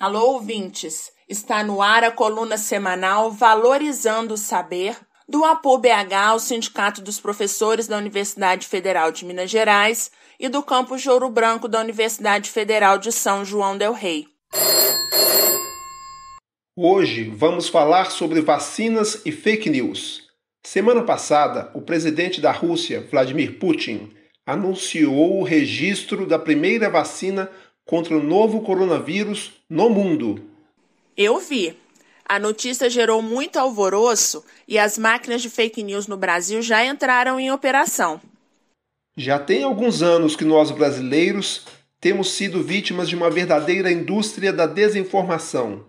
Alô, ouvintes! Está no ar a coluna semanal Valorizando o Saber, do APO BH, o Sindicato dos Professores da Universidade Federal de Minas Gerais, e do campus de Ouro Branco da Universidade Federal de São João del Rei. Hoje vamos falar sobre vacinas e fake news. Semana passada, o presidente da Rússia, Vladimir Putin, anunciou o registro da primeira vacina contra o novo coronavírus no mundo. Eu vi. A notícia gerou muito alvoroço e as máquinas de fake news no Brasil já entraram em operação. Já tem alguns anos que nós brasileiros temos sido vítimas de uma verdadeira indústria da desinformação.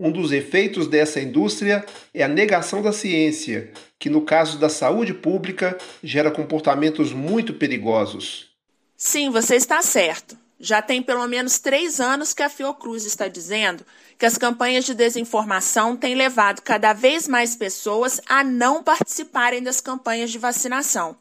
Um dos efeitos dessa indústria é a negação da ciência, que no caso da saúde pública gera comportamentos muito perigosos. Sim, você está certo. Já tem pelo menos três anos que a Fiocruz está dizendo que as campanhas de desinformação têm levado cada vez mais pessoas a não participarem das campanhas de vacinação.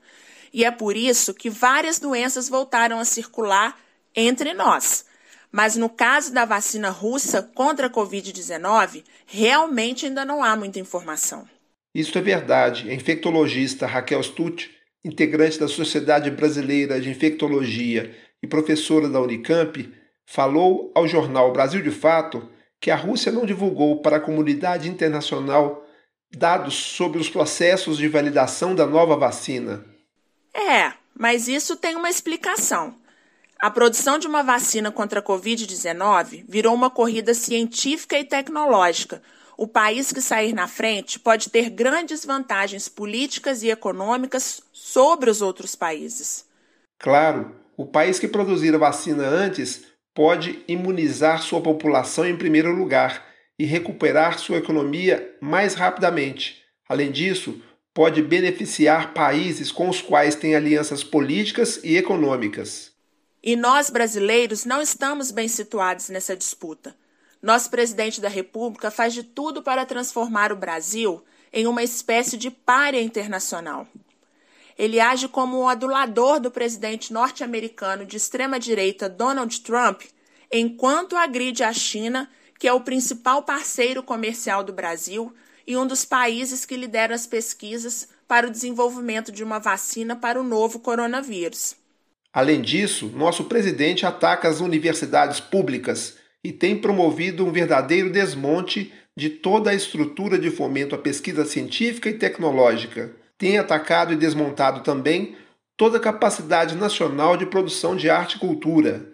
E é por isso que várias doenças voltaram a circular entre nós. Mas no caso da vacina russa contra a Covid-19, realmente ainda não há muita informação. Isso é verdade. A infectologista Raquel Stutt, integrante da Sociedade Brasileira de Infectologia e professora da Unicamp, falou ao jornal Brasil de Fato que a Rússia não divulgou para a comunidade internacional dados sobre os processos de validação da nova vacina. É, mas isso tem uma explicação. A produção de uma vacina contra a Covid-19 virou uma corrida científica e tecnológica. O país que sair na frente pode ter grandes vantagens políticas e econômicas sobre os outros países. Claro, o país que produzir a vacina antes pode imunizar sua população em primeiro lugar e recuperar sua economia mais rapidamente. Além disso, pode beneficiar países com os quais tem alianças políticas e econômicas. E nós, brasileiros, não estamos bem situados nessa disputa. Nosso presidente da República faz de tudo para transformar o Brasil em uma espécie de párea internacional. Ele age como o adulador do presidente norte-americano de extrema-direita Donald Trump, enquanto agride a China, que é o principal parceiro comercial do Brasil e um dos países que lidera as pesquisas para o desenvolvimento de uma vacina para o novo coronavírus. Além disso, nosso presidente ataca as universidades públicas e tem promovido um verdadeiro desmonte de toda a estrutura de fomento à pesquisa científica e tecnológica tem atacado e desmontado também toda a capacidade nacional de produção de arte e cultura.